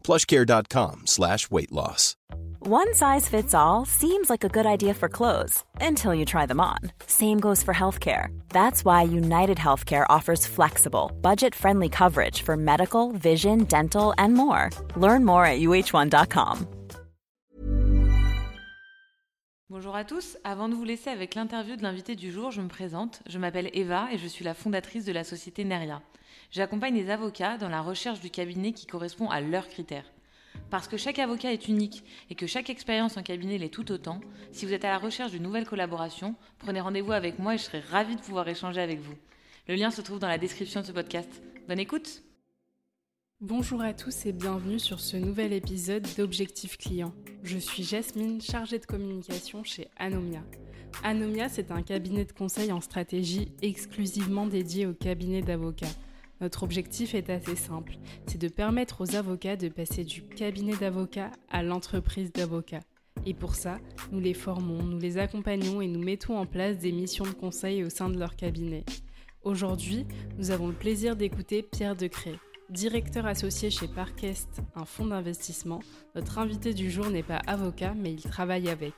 plushcare.com slash weight loss. One size fits all seems like a good idea for clothes until you try them on. Same goes for healthcare. That's why United Healthcare offers flexible, budget friendly coverage for medical, vision, dental, and more. Learn more at uh1.com. Bonjour à tous. Avant de vous laisser avec l'interview de l'invité du jour, je me présente. Je m'appelle Eva et je suis la fondatrice de la société Neria. J'accompagne les avocats dans la recherche du cabinet qui correspond à leurs critères. Parce que chaque avocat est unique et que chaque expérience en cabinet l'est tout autant, si vous êtes à la recherche d'une nouvelle collaboration, prenez rendez-vous avec moi et je serai ravie de pouvoir échanger avec vous. Le lien se trouve dans la description de ce podcast. Bonne écoute Bonjour à tous et bienvenue sur ce nouvel épisode d'Objectif Client. Je suis Jasmine, chargée de communication chez Anomia. Anomia, c'est un cabinet de conseil en stratégie exclusivement dédié aux cabinets d'avocats. Notre objectif est assez simple, c'est de permettre aux avocats de passer du cabinet d'avocats à l'entreprise d'avocats. Et pour ça, nous les formons, nous les accompagnons et nous mettons en place des missions de conseil au sein de leur cabinet. Aujourd'hui, nous avons le plaisir d'écouter Pierre Decré, directeur associé chez Parkest, un fonds d'investissement. Notre invité du jour n'est pas avocat, mais il travaille avec.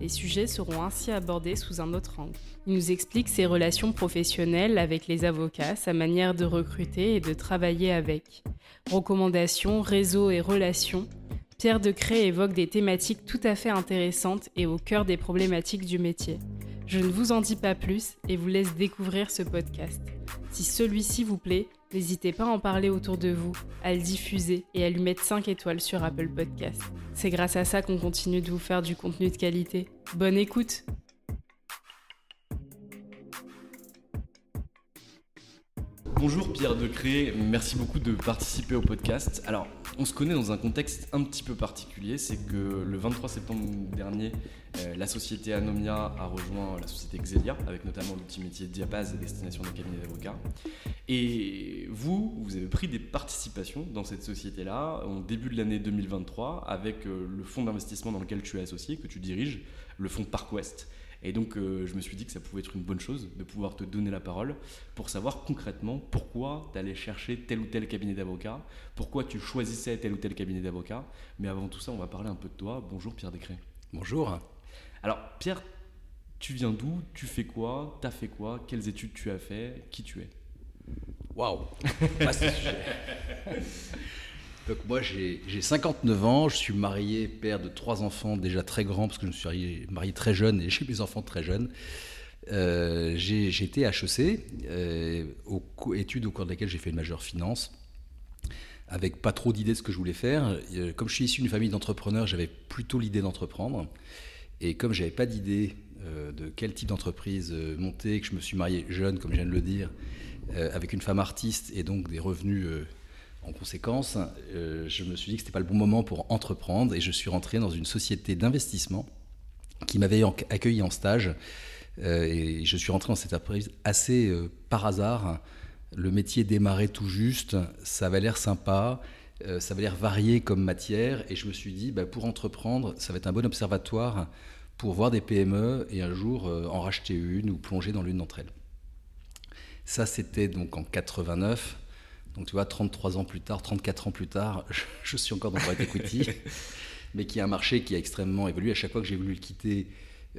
Les sujets seront ainsi abordés sous un autre angle. Il nous explique ses relations professionnelles avec les avocats, sa manière de recruter et de travailler avec. Recommandations, réseaux et relations. Pierre Decré évoque des thématiques tout à fait intéressantes et au cœur des problématiques du métier. Je ne vous en dis pas plus et vous laisse découvrir ce podcast. Si celui-ci vous plaît, n'hésitez pas à en parler autour de vous, à le diffuser et à lui mettre 5 étoiles sur Apple Podcast. C'est grâce à ça qu'on continue de vous faire du contenu de qualité. Bonne écoute Bonjour Pierre Decré, merci beaucoup de participer au podcast. Alors, on se connaît dans un contexte un petit peu particulier, c'est que le 23 septembre dernier, euh, la société Anomia a rejoint la société Xelia, avec notamment l'outil métier Diapaz et destination des cabinets d'avocats. Et vous, vous avez pris des participations dans cette société-là au début de l'année 2023 avec euh, le fonds d'investissement dans lequel tu es associé, que tu diriges, le fonds ParkWest. Et donc, euh, je me suis dit que ça pouvait être une bonne chose de pouvoir te donner la parole pour savoir concrètement pourquoi tu allais chercher tel ou tel cabinet d'avocat, pourquoi tu choisissais tel ou tel cabinet d'avocat. Mais avant tout ça, on va parler un peu de toi. Bonjour Pierre Descré. Bonjour. Alors, Pierre, tu viens d'où? Tu fais quoi? T'as fait quoi? Quelles études tu as fait? Qui tu es? Waouh Donc moi j'ai 59 ans, je suis marié, père de trois enfants déjà très grands parce que je me suis marié, très jeune et j'ai mes enfants très jeunes. Euh, j'ai été HEC, euh, aux études au cours de laquelle j'ai fait une majeure finance, avec pas trop d'idées de ce que je voulais faire. Euh, comme je suis issu d'une famille d'entrepreneurs, j'avais plutôt l'idée d'entreprendre. Et comme j'avais pas d'idée de quel type d'entreprise monter, que je me suis marié jeune, comme je viens de le dire, avec une femme artiste et donc des revenus en conséquence, euh, je me suis dit que ce n'était pas le bon moment pour entreprendre et je suis rentré dans une société d'investissement qui m'avait accueilli en stage. Euh, et je suis rentré dans cette entreprise assez euh, par hasard. Le métier démarrait tout juste, ça avait l'air sympa, ça avait l'air varié comme matière. Et je me suis dit, bah, pour entreprendre, ça va être un bon observatoire pour voir des PME et un jour en racheter une ou plonger dans l'une d'entre elles. Ça, c'était donc en 89. Donc tu vois, 33 ans plus tard, 34 ans plus tard, je, suis encore dans private equity, mais qui est un marché qui a extrêmement évolué. À chaque fois que j'ai voulu le quitter,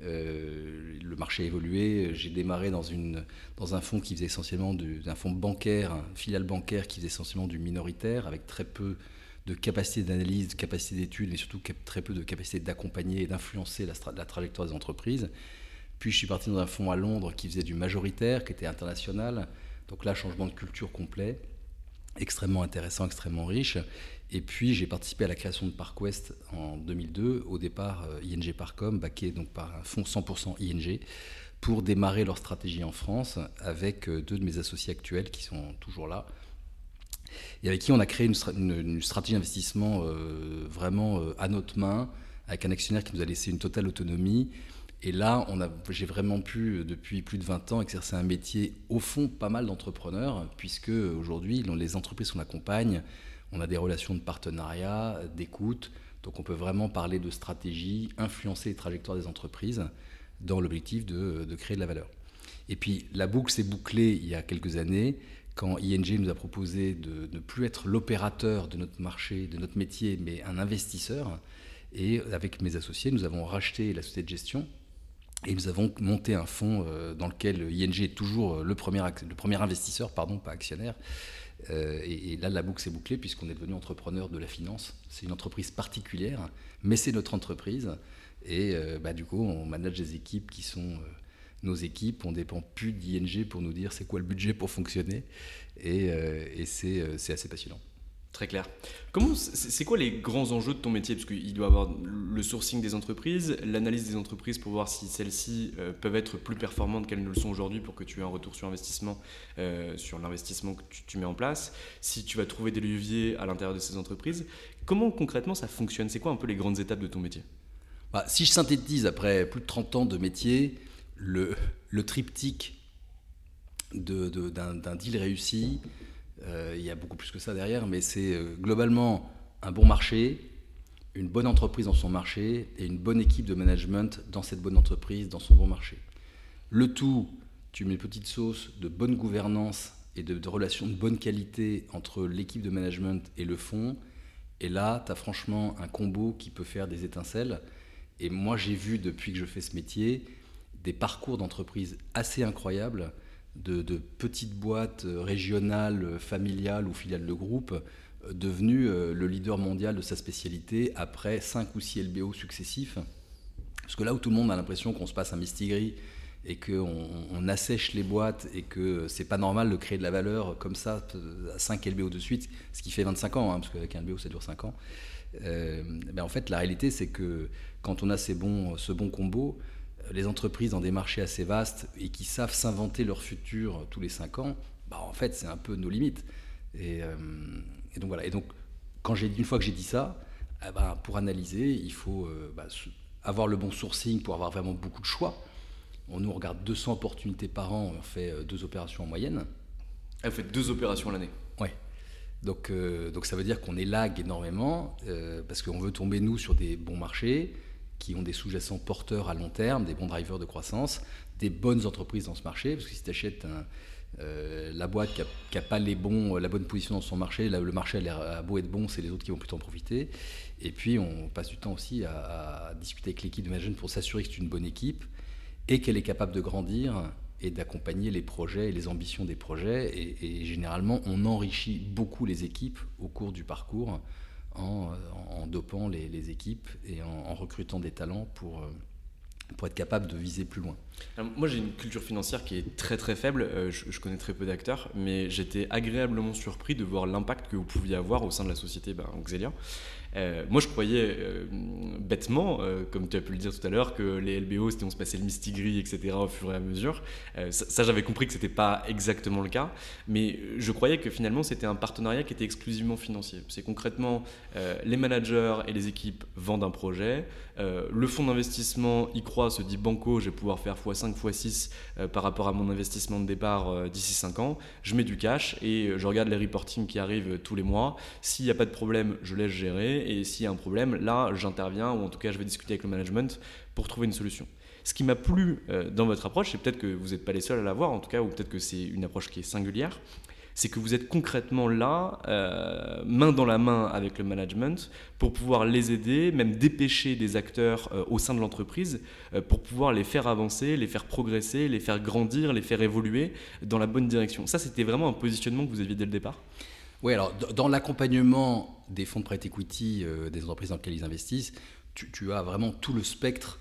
euh, le marché a évolué. J'ai démarré dans, une, dans un fonds qui faisait essentiellement d'un fonds bancaire, un filiale bancaire qui faisait essentiellement du minoritaire, avec très peu de capacité d'analyse, de capacité d'étude et surtout très peu de capacité d'accompagner et d'influencer la, la, trajectoire des entreprises. Puis je suis parti dans un fonds à Londres qui faisait du majoritaire, qui était international. Donc là, changement de culture complet, extrêmement intéressant, extrêmement riche. Et puis j'ai participé à la création de Park West en 2002, au départ euh, ING Parcom, baqué donc par un fonds 100% ING, pour démarrer leur stratégie en France avec euh, deux de mes associés actuels qui sont toujours là, et avec qui on a créé une, stratégie d'investissement euh, vraiment à notre main, avec un actionnaire qui nous a laissé une totale autonomie. Et là, j'ai vraiment pu, depuis plus de 20 ans, exercer un métier, au fond, pas mal d'entrepreneurs, puisque aujourd'hui, les entreprises qu'on accompagne, on a des relations de partenariat, d'écoute, donc on peut vraiment parler de stratégie, influencer les trajectoires des entreprises dans l'objectif de, créer de la valeur. Et puis la boucle s'est bouclée il y a quelques années quand ING nous a proposé de ne plus être l'opérateur de notre marché, de notre métier, mais un investisseur. Et avec mes associés, nous avons racheté la société de gestion et nous avons monté un fonds euh, dans lequel ING est toujours le premier, le premier investisseur, pardon, pas actionnaire, euh, et, là, la boucle s'est bouclée puisqu'on est devenu entrepreneur de la finance. C'est une entreprise particulière, mais c'est notre entreprise. Et euh, bah, du coup, on manage des équipes qui sont euh, nos équipes. On dépend plus d'ING pour nous dire c'est quoi le budget pour fonctionner. Et, et c'est assez passionnant. Très clair. Comment, c'est quoi les grands enjeux de ton métier? Parce qu'il doit avoir le sourcing des entreprises, l'analyse des entreprises pour voir si celles-ci euh, peuvent être plus performantes qu'elles ne le sont aujourd'hui pour que tu aies un retour sur investissement, euh, sur l'investissement que tu, mets en place, si tu vas trouver des leviers à l'intérieur de ces entreprises. Comment concrètement ça fonctionne? C'est quoi un peu les grandes étapes de ton métier? Bah, Si je synthétise après plus de 30 ans de métier, le, le triptyque d'un de, deal réussi, il y a beaucoup plus que ça derrière, mais c'est euh, globalement un bon marché, une bonne entreprise dans son marché et une bonne équipe de management dans cette bonne entreprise, dans son bon marché. Le tout, tu mets une petite sauce de bonne gouvernance et de, relations de bonne qualité entre l'équipe de management et le fonds. Et là, tu as franchement un combo qui peut faire des étincelles. Et moi, j'ai vu depuis que je fais ce métier des parcours d'entreprise assez incroyables de, petites boîtes euh, régionales, euh, familiales ou filiales de groupe, euh, devenu le leader mondial de sa spécialité après 5 ou 6 LBO successifs. Parce que là où tout le monde a l'impression qu'on se passe un mistigris et qu'on on assèche les boîtes et que c'est pas normal de créer de la valeur comme ça à 5 LBO de suite, ce qui fait 25 ans, hein, parce qu'avec un LBO ça dure 5 ans. ben en fait, la réalité c'est que quand on a ces bons, ce bon combo, les entreprises dans des marchés assez vastes et qui savent s'inventer leur futur tous les cinq ans, bah en fait, c'est un peu nos limites. Et, euh, donc voilà. Et donc, quand une fois que j'ai dit ça, eh ben, pour analyser, il faut euh, bah, avoir le bon sourcing pour avoir vraiment beaucoup de choix. On nous regarde 200 opportunités par an, on fait euh, deux opérations en moyenne. Elle fait deux opérations l'année. Oui. Donc, donc ça veut dire qu'on élague énormément parce qu'on veut tomber nous sur des bons marchés qui ont des sous-jacents porteurs à long terme, des bons drivers de croissance, des bonnes entreprises dans ce marché, parce que si tu achètes euh, la boîte qui n'a pas les bons, la bonne position dans son marché, le marché a, beau être bon, c'est les autres qui vont plutôt en profiter. Et puis on passe du temps aussi à, discuter avec l'équipe de management pour s'assurer que c'est une bonne équipe et qu'elle est capable de grandir et d'accompagner les projets et les ambitions des projets. Et, et, généralement, on enrichit beaucoup les équipes au cours du parcours en, dopant les, équipes et en, recrutant des talents pour, euh, pour être capable de viser plus loin. moi, j'ai une culture financière qui est très très faible. Euh, je, connais très peu d'acteurs, mais j'étais agréablement surpris de voir l'impact que vous pouviez avoir au sein de la société ben, Xelia. Euh, moi, je croyais euh, bêtement, euh, comme tu as pu le dire tout à l'heure, que les LBO, c'était on se passait le mystigris, etc. au fur et à mesure. ça, j'avais compris que c'était pas exactement le cas, mais je croyais que finalement, c'était un partenariat qui était exclusivement financier. C'est concrètement, les managers et les équipes vendent un projet, le fonds d'investissement y croit, se dit banco, je vais pouvoir faire x5, x6 par rapport à mon investissement de départ d'ici 5 ans. Je mets du cash et je regarde les reportings qui arrivent tous les mois. S'il n'y a pas de problème, je laisse gérer et s'il y a un problème, là, j'interviens ou en tout cas, je vais discuter avec le management pour trouver une solution. Ce qui m'a plu euh, dans votre approche, c'est peut-être que vous n'êtes pas les seuls à l'avoir, en tout cas, ou peut-être que c'est une approche qui est singulière, c'est que vous êtes concrètement là, euh, main dans la main avec le management, pour pouvoir les aider, même dépêcher des acteurs euh, au sein de l'entreprise, pour pouvoir les faire avancer, les faire progresser, les faire grandir, les faire évoluer dans la bonne direction. Ça, c'était vraiment un positionnement que vous aviez dès le départ? Oui, alors dans l'accompagnement des fonds de prêt equity euh, des entreprises dans lesquelles ils investissent, tu, as vraiment tout le spectre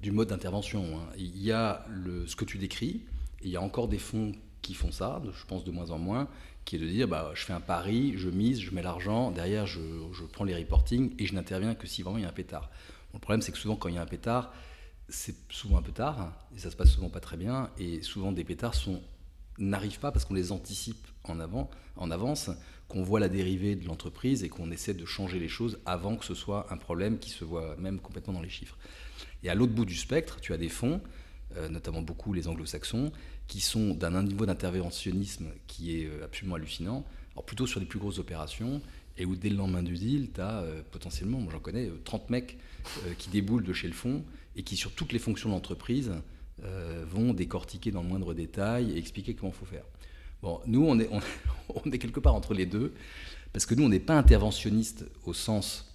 du mode d'intervention. Hein. Il y a ce que tu décris, et il y a encore des fonds qui font ça, je pense de moins en moins, qui est de dire bah, je fais un pari, je mise, je mets l'argent, derrière je, prends les reportings et je n'interviens que si vraiment il y a un pétard. le problème c'est que souvent quand il y a un pétard, c'est souvent un peu tard, et ça se passe souvent pas très bien, et souvent des pétards n'arrivent pas parce qu'on les anticipe en, avant, en avance, qu'on voit la dérivée de l'entreprise et qu'on essaie de changer les choses avant que ce soit un problème qui se voit même complètement dans les chiffres. Et à l'autre bout du spectre, tu as des fonds, euh, notamment beaucoup les anglo-saxons, qui sont d'un niveau d'interventionnisme qui est euh, absolument hallucinant, alors plutôt sur les plus grosses opérations, et où dès le lendemain du deal, tu as euh, potentiellement, moi j'en connais, 30 mecs qui déboulent de chez le fond et qui sur toutes les fonctions d'entreprise vont décortiquer dans le moindre détail et expliquer comment il faut faire. Bon, nous, on est, quelque part entre les deux, parce que nous, on n'est pas interventionniste au sens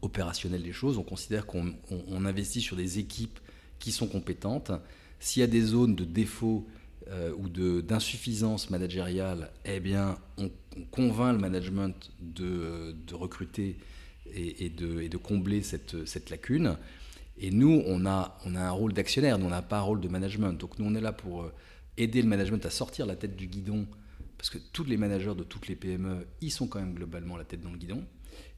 opérationnel des choses. On considère qu'on investit sur des équipes qui sont compétentes. S'il y a des zones de défaut euh, ou d'insuffisance managériale, eh bien, on, convainc le management de, de recruter et, de, et, de, combler cette, cette, lacune. Et nous, on a, on a un rôle d'actionnaire, on n'a pas un rôle de management. Donc, nous, on est là pour euh, aider le management à sortir la tête du guidon, parce que tous les managers de toutes les PME, ils sont quand même globalement la tête dans le guidon.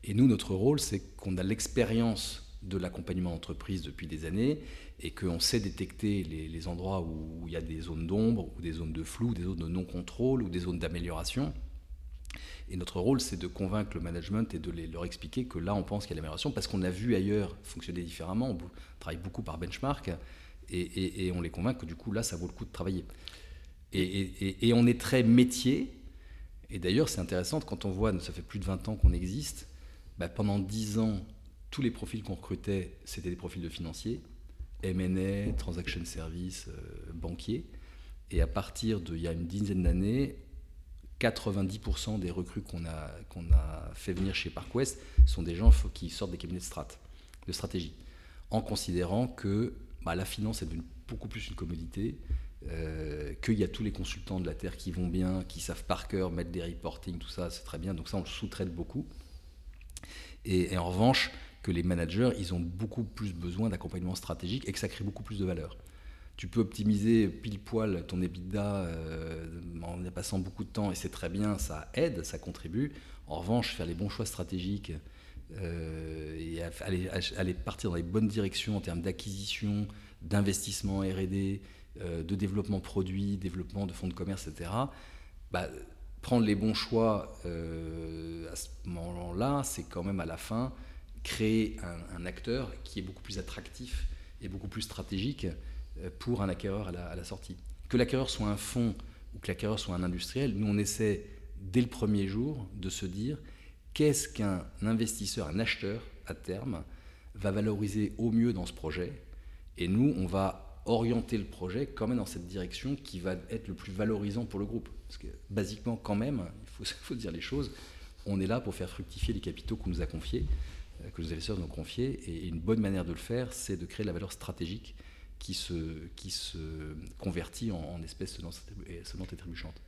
Et nous, notre rôle, c'est qu'on a l'expérience de l'accompagnement d'entreprise depuis des années et qu'on sait détecter les, endroits où il y a des zones d'ombre, ou des zones de flou, des zones de non-contrôle, ou des zones d'amélioration. Et notre rôle, c'est de convaincre le management et de leur expliquer que là, on pense qu'il y a l'amélioration, parce qu'on a vu ailleurs fonctionner différemment. On travaille beaucoup par benchmark, et, on les convainc que du coup, là, ça vaut le coup de travailler. Et, on est très métier. Et d'ailleurs, c'est intéressant quand on voit, ça fait plus de 20 ans qu'on existe, bah, pendant 10 ans, tous les profils qu'on recrutait, c'était des profils de financiers, M&A, transaction service, euh, banquier. Et à partir d'il y a une dizaine d'années, 90% des recrues qu'on a, a fait venir chez ParkWest sont des gens qui sortent des cabinets de, strat, de stratégie, en considérant que bah, la finance est beaucoup plus une commodité, euh, qu'il y a tous les consultants de la Terre qui vont bien, qui savent par cœur mettre des reporting, tout ça, c'est très bien. Donc ça, on le sous-traite beaucoup. et, en revanche, que les managers, ils ont beaucoup plus besoin d'accompagnement stratégique et que ça crée beaucoup plus de valeur. Tu peux optimiser pile poil ton EBITDA euh, en y passant beaucoup de temps et c'est très bien, ça aide, ça contribue. En revanche, faire les bons choix stratégiques euh, et aller, partir dans les bonnes directions en termes d'acquisition, d'investissement R&D, euh, de développement produit, développement de fonds de commerce, etc. Bah, prendre les bons choix à ce moment-là, c'est quand même à la fin créer un, acteur qui est beaucoup plus attractif et beaucoup plus stratégique pour un acquéreur à la, sortie. Que l'acquéreur soit un fonds ou que l'acquéreur soit un industriel, nous on essaie dès le premier jour de se dire qu'est-ce qu'un investisseur, un acheteur à terme va valoriser au mieux dans ce projet. Et nous, on va orienter le projet quand même dans cette direction qui va être le plus valorisant pour le groupe. Parce que basiquement, quand même, il faut, faut dire les choses, on est là pour faire fructifier les capitaux qu'on nous a confiés. Euh, que les investisseurs nous ont confié. Et une bonne manière de le faire, c'est de créer la valeur stratégique qui se, qui se convertit en, en espèces sonnantes et trébuchantes.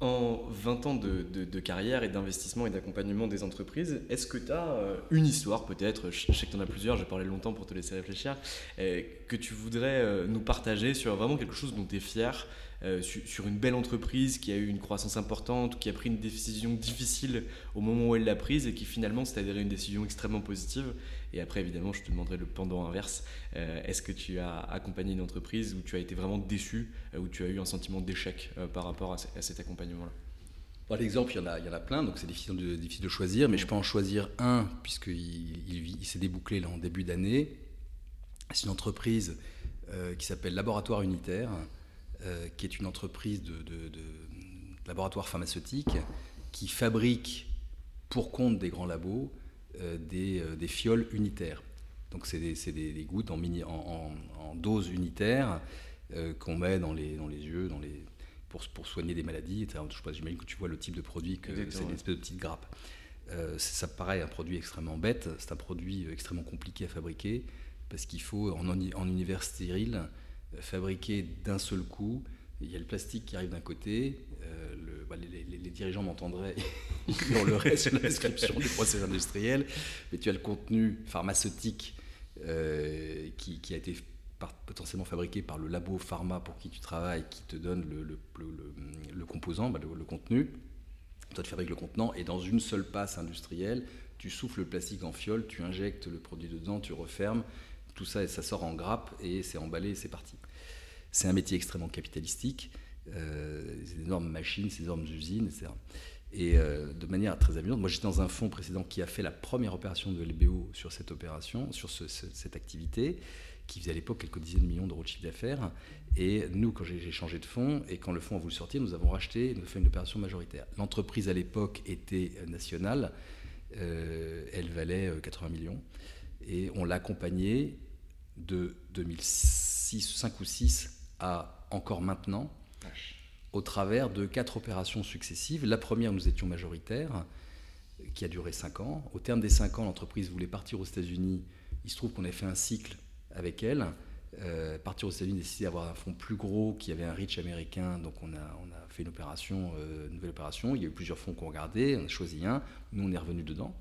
En 20 ans de, de, carrière et d'investissement et d'accompagnement des entreprises, est-ce que tu as euh, une histoire peut-être, je sais que tu en as plusieurs, j'ai parlé longtemps pour te laisser réfléchir, euh, que tu voudrais nous partager sur vraiment quelque chose dont tu es fier euh, sur, une belle entreprise qui a eu une croissance importante, qui a pris une décision difficile au moment où elle l'a prise et qui finalement s'est avérée une décision extrêmement positive. Et après, évidemment, je te demanderai le pendant inverse. Euh, est-ce que tu as accompagné une entreprise où tu as été vraiment déçu, euh, où tu as eu un sentiment d'échec par rapport à, cet accompagnement-là? L'exemple, il, y en a, il y en a plein, donc c'est difficile de, difficile de choisir, mais je peux en choisir un, puisqu'il il, s'est débouclé là, en début d'année. C'est une entreprise qui s'appelle Laboratoire Unitaire, qui est une entreprise de, laboratoire pharmaceutique qui fabrique pour compte des grands labos euh, euh, des, fioles unitaires. Donc c'est des, gouttes en, mini, en, dose unitaire qu'on met dans les, dans les yeux dans les, pour, pour soigner des maladies. J'imagine que tu vois le type de produit, que c'est une espèce de petite grappe. ça paraît un produit extrêmement bête, c'est un produit extrêmement compliqué à fabriquer parce qu'il faut en univers stérile fabriqué d'un seul coup. Il y a le plastique qui arrive d'un côté, euh, le bah, les, dirigeants m'entendraient, ils hurleraient sur la description des procès industriels, mais tu as le contenu pharmaceutique euh, qui, a été potentiellement fabriqué par le labo pharma pour qui tu travailles, qui te donne le, le, composant, bah, le, contenu. Toi, tu fabriques le contenant et dans une seule passe industrielle, tu souffles le plastique en fiole, tu injectes le produit dedans, tu refermes, tout ça, ça sort en grappe et c'est emballé et c'est parti. C'est un métier extrêmement capitalistique, euh, des énormes machines, ces énormes usines, etc. Et euh, de manière très amusante, moi j'étais dans un fonds précédent qui a fait la première opération de LBO sur cette opération, sur cette activité, qui faisait à l'époque quelques dizaines de millions d'euros de chiffre d'affaires. Et nous, quand j'ai changé de fonds et quand le fonds a voulu sortir, nous avons racheté, nous avons fait une opération majoritaire. L'entreprise à l'époque était nationale, euh, elle valait 80 millions. Et on l'a accompagnée de 2006, 5 ou 6 à encore maintenant, au travers de quatre opérations successives. La première, nous étions majoritaires, qui a duré 5 ans. Au terme des 5 ans, l'entreprise voulait partir aux États-Unis. Il se trouve qu'on a fait un cycle avec elle. Euh, partir aux États-Unis, décider d'avoir un fonds plus gros qui avait un reach américain. Donc on a, on a fait une opération, euh, une nouvelle opération. Il y a eu plusieurs fonds qu'on regardait. On a choisi un. Nous, on est revenu dedans.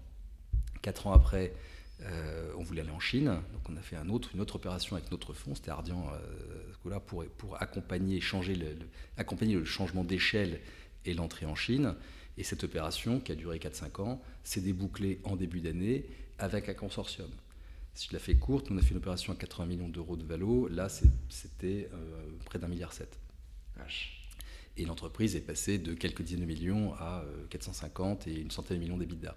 Quatre ans après, euh, on voulait aller en Chine, donc on a fait un autre, une autre opération avec notre fonds, c'était Ardian euh, pour, pour accompagner, changer le, accompagner le changement d'échelle et l'entrée en Chine. Et cette opération, qui a duré 4-5 ans, s'est débouclée en début d'année avec un consortium. Si je la fais courte, on a fait une opération à 80 millions d'euros de valo, là c'était euh, près d'un milliard 7. Et l'entreprise est passée de quelques dizaines de millions à 450 et une centaine de millions d'EBITDA.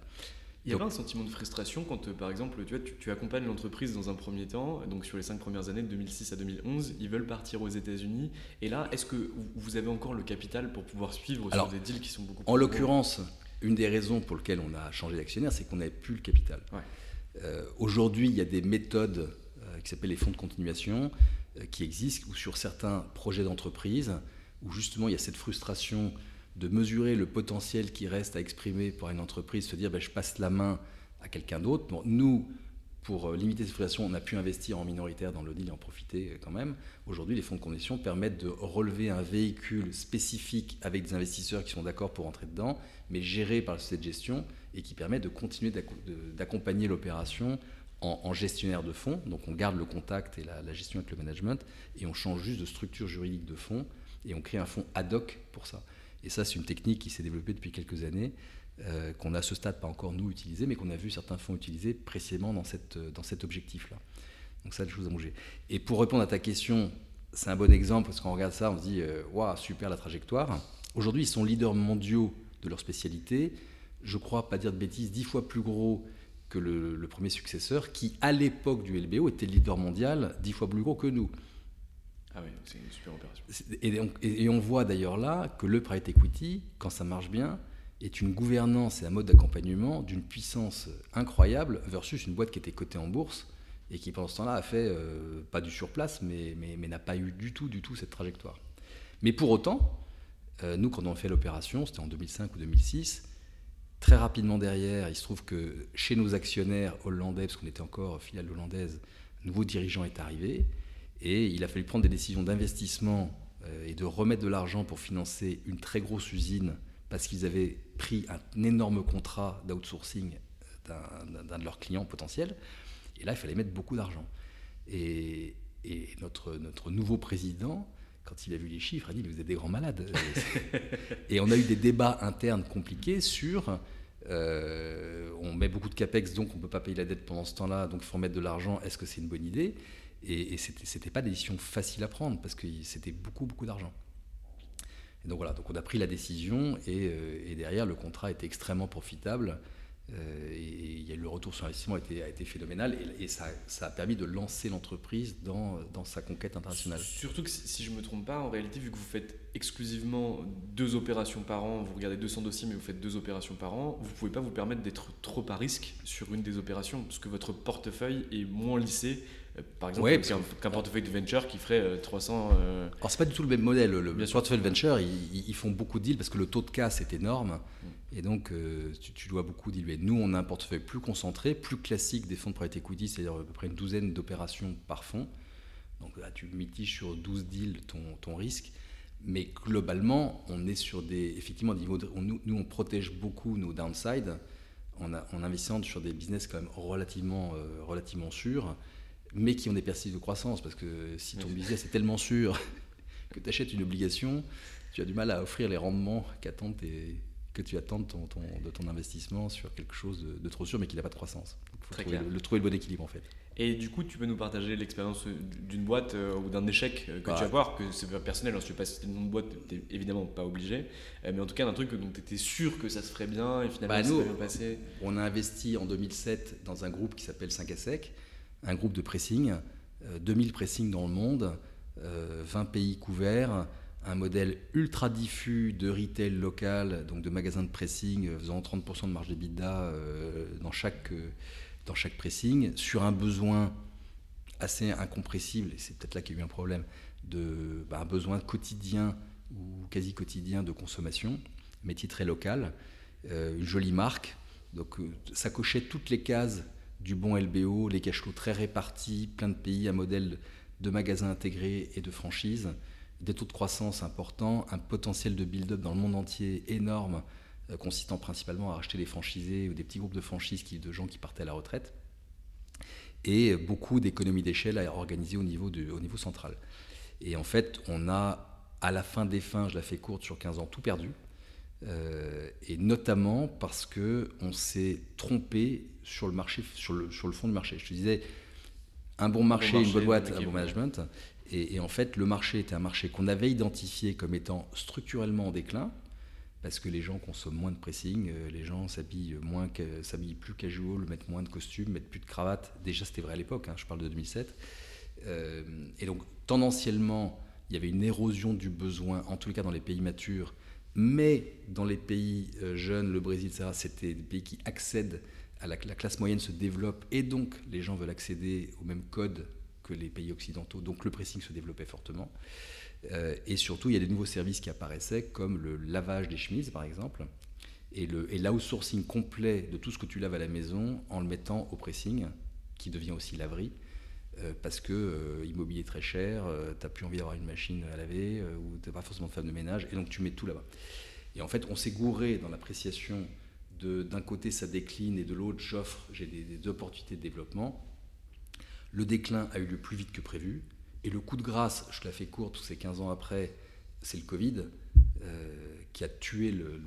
Il y a pas un sentiment de frustration quand, euh, par exemple, tu, vois, tu, accompagnes l'entreprise dans un premier temps, donc sur les cinq premières années, de 2006 à 2011, ils veulent partir aux États-Unis. Et là, est-ce que vous avez encore le capital pour pouvoir suivre sur des deals qui sont beaucoup plus En l'occurrence, une des raisons pour lesquelles on a changé d'actionnaire, c'est qu'on n'avait plus le capital. Euh, aujourd'hui, il y a des méthodes euh, qui s'appellent les fonds de continuation qui existent, ou sur certains projets d'entreprise, où justement il y a cette frustration de mesurer le potentiel qui reste à exprimer pour une entreprise, se dire ben, je passe la main à quelqu'un d'autre. nous, pour euh, limiter cette frustration, on a pu investir en minoritaire dans le deal et en profiter euh, quand même. Aujourd'hui, les fonds de condition permettent de relever un véhicule spécifique avec des investisseurs qui sont d'accord pour entrer dedans, mais géré par la société de gestion et qui permet de continuer d'accompagner l'opération en, gestionnaire de fonds. Donc on garde le contact et la, la, gestion avec le management et on change juste de structure juridique de fonds et on crée un fonds ad hoc pour ça. Et ça, c'est une technique qui s'est développée depuis quelques années, euh, qu'on a à ce stade pas encore nous utilisé, mais qu'on a vu certains fonds utiliser précisément dans, cette, dans cet objectif-là. Donc ça, je vous ai mangé. Et pour répondre à ta question, c'est un bon exemple, parce qu'on regarde ça, on se dit, euh, waouh, super la trajectoire. Aujourd'hui, ils sont leaders mondiaux de leur spécialité. Je crois, pas dire de bêtises, dix fois plus gros que le premier successeur, qui à l'époque du LBO était leader mondial, dix fois plus gros que nous. Ah oui, c'est une super opération. Et, on voit d'ailleurs là que le private equity, quand ça marche bien, est une gouvernance et un mode d'accompagnement d'une puissance incroyable versus une boîte qui était cotée en bourse et qui pendant ce temps-là a fait euh, pas du surplace, mais, mais, n'a pas eu du tout, du tout cette trajectoire. Mais pour autant, euh, nous, quand on a fait l'opération, c'était en 2005 ou 2006, très rapidement derrière, il se trouve que chez nos actionnaires hollandais, parce qu'on était encore filiale hollandaise, un nouveau dirigeant est arrivé. Et il a fallu prendre des décisions d'investissement euh, et de remettre de l'argent pour financer une très grosse usine parce qu'ils avaient pris un énorme contrat d'outsourcing d'un de leurs clients potentiels. Et là, il fallait mettre beaucoup d'argent. Et, notre, nouveau président, quand il a vu les chiffres, a dit, vous êtes des grands malades. et on a eu des débats internes compliqués sur, euh, on met beaucoup de capex, donc on ne peut pas payer la dette pendant ce temps-là, donc il faut remettre de l'argent, est-ce que c'est une bonne idée? Et, et c'était pas des décisions faciles à prendre parce que c'était beaucoup, beaucoup d'argent. Donc voilà, donc on a pris la décision et, euh, derrière le contrat était extrêmement profitable. Euh, et, le retour sur investissement a été, phénoménal et, ça, a permis de lancer l'entreprise dans, sa conquête internationale. Surtout que si je ne me trompe pas, en réalité, vu que vous faites exclusivement deux opérations par an, vous regardez 200 dossiers mais vous faites deux opérations par an, vous ne pouvez pas vous permettre d'être trop à risque sur une des opérations parce que votre portefeuille est moins lissé par exemple, qu'un portefeuille de venture qui ferait 300. Euh, euh, Alors, c'est pas du tout le même modèle. Le, portefeuille de venture, ils, font beaucoup de deals parce que le taux de casse est énorme. Mm. Et donc, tu, dois beaucoup diluer. Nous, on a un portefeuille plus concentré, plus classique des fonds de private equity, c'est-à-dire à peu près une douzaine d'opérations par fonds. Donc là, tu mitiges sur 12 deals ton, ton risque. Mais globalement, on est sur des. Effectivement, niveau nous, on protège beaucoup nos downsides en, en, investissant sur des business quand même relativement, euh, relativement sûrs, mais qui ont des perspectives de croissance. Parce que si ton business est tellement sûr que tu achètes une obligation, tu as du mal à offrir les rendements qu'attendent tes, que tu attends de ton, de ton investissement sur quelque chose de, trop sûr mais qui n'a pas de croissance. Il faut trouver le, trouver le, bon équilibre en fait. Et du coup, tu peux nous partager l'expérience d'une boîte euh, ou d'un échec euh, que tu vas voir, que c'est personnel, hein, si c'était le nom de boîte, tu n'es évidemment pas obligé, euh, mais en tout cas d'un truc dont tu étais sûr que ça se ferait bien et finalement bah, ça s'est bien passé. On a investi en 2007 dans un groupe qui s'appelle 5 à sec, un groupe de pressing, 2000 pressings dans le monde, 20 pays couverts, un modèle ultra diffus de retail local, donc de magasins de pressing euh, faisant 30% de marge d'EBITDA euh, dans, chaque, euh, dans chaque pressing, sur un besoin assez incompressible, et c'est peut-être là qu'il y a eu un problème, de, bah, un besoin quotidien ou quasi quotidien de consommation, métier très local, une jolie marque, donc ça cochait toutes les cases du bon LBO, les cash flows très répartis, plein de pays, un modèle de magasins intégrés et de franchise des taux de croissance importants, un potentiel de build-up dans le monde entier énorme, euh, consistant principalement à racheter des franchisés ou des petits groupes de franchises qui, de gens qui partaient à la retraite, et beaucoup d'économies d'échelle à organiser au niveau, au niveau central. Et en fait, on a, à la fin des fins, je la fais courte sur 15 ans, tout perdu. Euh, et notamment parce qu'on s'est trompé sur le, marché, sur, le, sur le fond du marché. Je te disais, un bon marché, une bonne boîte, un bon management. Et, en fait, le marché était un marché qu'on avait identifié comme étant structurellement en déclin, parce que les gens consomment moins de pressing, euh, les gens s'habillent moins, s'habillent plus casual, mettent moins de costumes, mettent plus de cravates. Déjà, c'était vrai à l'époque. Hein, je parle de 2007. Euh, et donc, tendanciellement, il y avait une érosion du besoin, en tous les cas dans les pays matures, mais dans les pays euh, jeunes, le Brésil, etc., c'était des pays qui accèdent la, la, classe moyenne se développe et donc les gens veulent accéder au même code que les pays occidentaux. Donc le pressing se développait fortement. Euh, et surtout, il y a des nouveaux services qui apparaissaient, comme le lavage des chemises, par exemple, et, l'outsourcing complet de tout ce que tu laves à la maison en le mettant au pressing, qui devient aussi laverie. Euh, parce que euh, immobilier très cher, tu n'as plus envie d'avoir une machine à laver, ou tu n'as pas forcément de femme de ménage, et donc tu mets tout là-bas. Et en fait, on s'est gouré dans l'appréciation d'un côté ça décline et de l'autre j'offre, j'ai des opportunités de développement. Le déclin a eu lieu plus vite que prévu. Et le coup de grâce, je la fais courte, tous ces 15 ans après, c'est le Covid, euh, qui a tué le,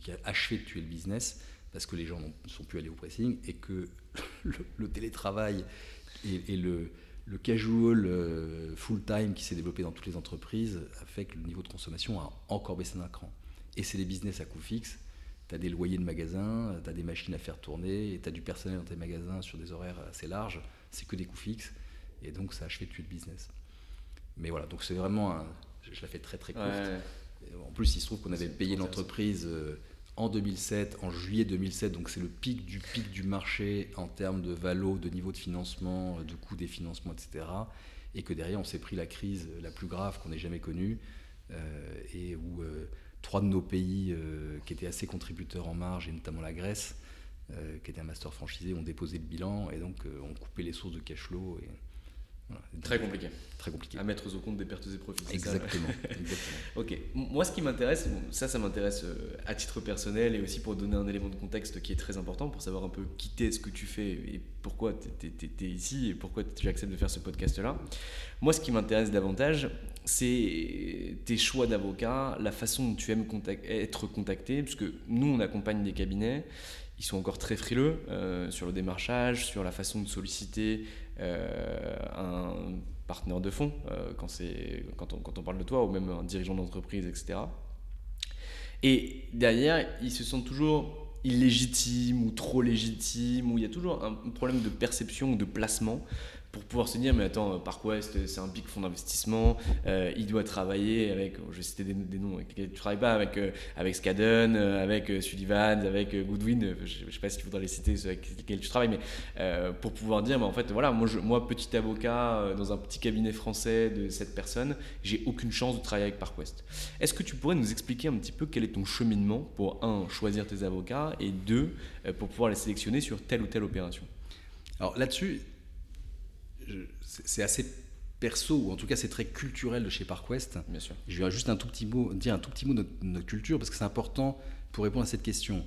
qui a achevé de tuer le business, parce que les gens ne sont plus allés au pressing, et que le, télétravail et, le, casual euh, full-time qui s'est développé dans toutes les entreprises a fait que le niveau de consommation a encore baissé d'un cran. Et c'est des business à coût fixe tu as des loyers de magasins, tu as des machines à faire tourner, et tu as du personnel dans tes magasins sur des horaires assez larges, c'est que des coûts fixes, et donc ça achève de tuer le business. Mais voilà, donc c'est vraiment, un, je la fais très très courte. En plus, il se trouve qu'on avait payé l'entreprise euh, en 2007, en juillet 2007, donc c'est le pic du pic du marché en termes de valo, de niveau de financement, de coût des financements, etc. Et que derrière, on s'est pris la crise la plus grave qu'on ait jamais connue, euh, et où euh, trois de nos pays euh, qui étaient assez contributeurs en marge, et notamment la Grèce, euh, qui était un master franchisé, ont déposé le bilan et donc euh, ont coupé les sources de cash flow. Et, Très compliqué. Très compliqué. À mettre au compte des pertes et profits. Exactement. ok. Moi, ce qui m'intéresse, ça, ça m'intéresse à titre personnel et aussi pour donner un élément de contexte qui est très important pour savoir un peu qui ce que tu fais et pourquoi tu es, ici et pourquoi tu acceptes de faire ce podcast-là. Moi, ce qui m'intéresse davantage, c'est tes choix d'avocat, la façon dont tu aimes être contacté, puisque nous, on accompagne des cabinets, ils sont encore très frileux euh, sur le démarchage, sur la façon de solliciter euh, un partenaire de fonds euh, quand, quand, on, quand on parle de toi, ou même un dirigeant d'entreprise, etc. Et derrière, ils se sentent toujours illégitimes ou trop légitimes, ou il y a toujours un problème de perception ou de placement pour pouvoir se dire mais attends ParkWest c'est un big fonds d'investissement euh, il doit travailler avec je vais citer des, noms tu travailles pas avec euh, avec euh, avec Sullivan avec Goodwin je, ne sais pas si tu voudrais les citer ceux avec lesquels tu travailles mais pour pouvoir dire mais en fait voilà moi je, petit avocat dans un petit cabinet français de cette personne j'ai aucune chance de travailler avec ParkWest est-ce que tu pourrais nous expliquer un petit peu quel est ton cheminement pour un choisir tes avocats et deux pour pouvoir les sélectionner sur telle ou telle opération? Alors là-dessus c'est assez perso, ou en tout cas c'est très culturel de chez Parkwest. Bien sûr. Je vais juste un tout petit mot, dire un tout petit mot de notre, culture parce que c'est important pour répondre à cette question.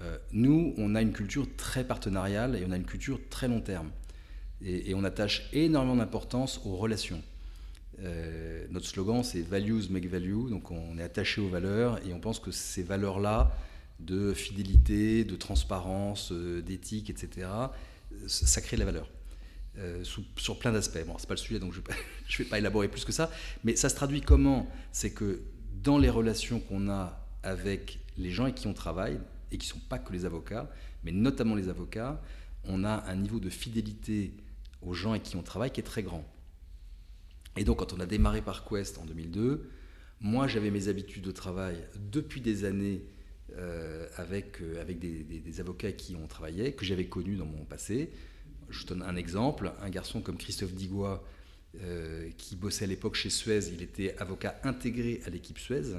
Euh, nous, on a une culture très partenariale et on a une culture très long terme. Et, on attache énormément d'importance aux relations. Euh, notre slogan, c'est Values make value. Donc on est attaché aux valeurs et on pense que ces valeurs-là, de fidélité, de transparence, euh, d'éthique, etc., ça crée de la valeur. Euh, sur plein d'aspects. Bon, c'est pas le sujet, donc je ne vais pas élaborer plus que ça. Mais ça se traduit comment? C'est que dans les relations qu'on a avec les gens avec qui on travaille, et qui ne sont pas que les avocats, mais notamment les avocats, on a un niveau de fidélité aux gens avec qui on travaille qui est très grand. Et donc, quand on a démarré par Quest en 2002, moi, j'avais mes habitudes de travail depuis des années euh, avec, euh, avec des, des, avocats qui on travaillait, que j'avais connus dans mon passé. Je donne un exemple, un garçon comme Christophe Digois, euh, qui bossait à l'époque chez Suez, il était avocat intégré à l'équipe Suez.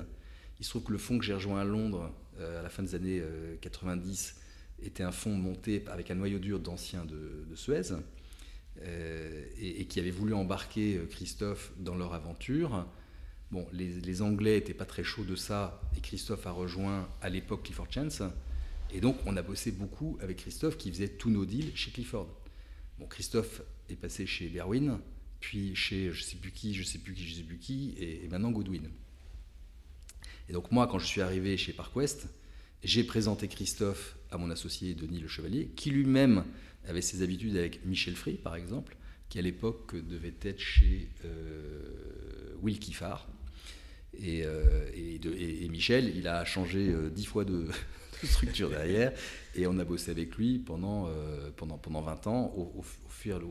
Il se trouve que le fonds que j'ai rejoint à Londres à la fin des années 90 était un fonds monté avec un noyau dur d'anciens de, de, Suez. et, qui avait voulu embarquer Christophe dans leur aventure. Bon, les, Anglais n'étaient pas très chauds de ça, et Christophe a rejoint à l'époque Clifford Chance. Et donc, on a bossé beaucoup avec Christophe qui faisait tous nos deals chez Clifford. Christophe est passé chez Berwin, puis chez je sais plus qui, je sais plus qui, je sais plus qui, et, maintenant Goodwin. Et donc, moi, quand je suis arrivé chez ParkWest, j'ai présenté Christophe à mon associé Denis Le Chevalier, qui lui-même avait ses habitudes avec Michel Free, par exemple, qui à l'époque devait être chez euh, Will Kiffard. Euh, et, Michel, il a changé euh, dix fois de, structure derrière, et on a bossé avec lui pendant, euh, pendant, pendant 20 ans, au, fur,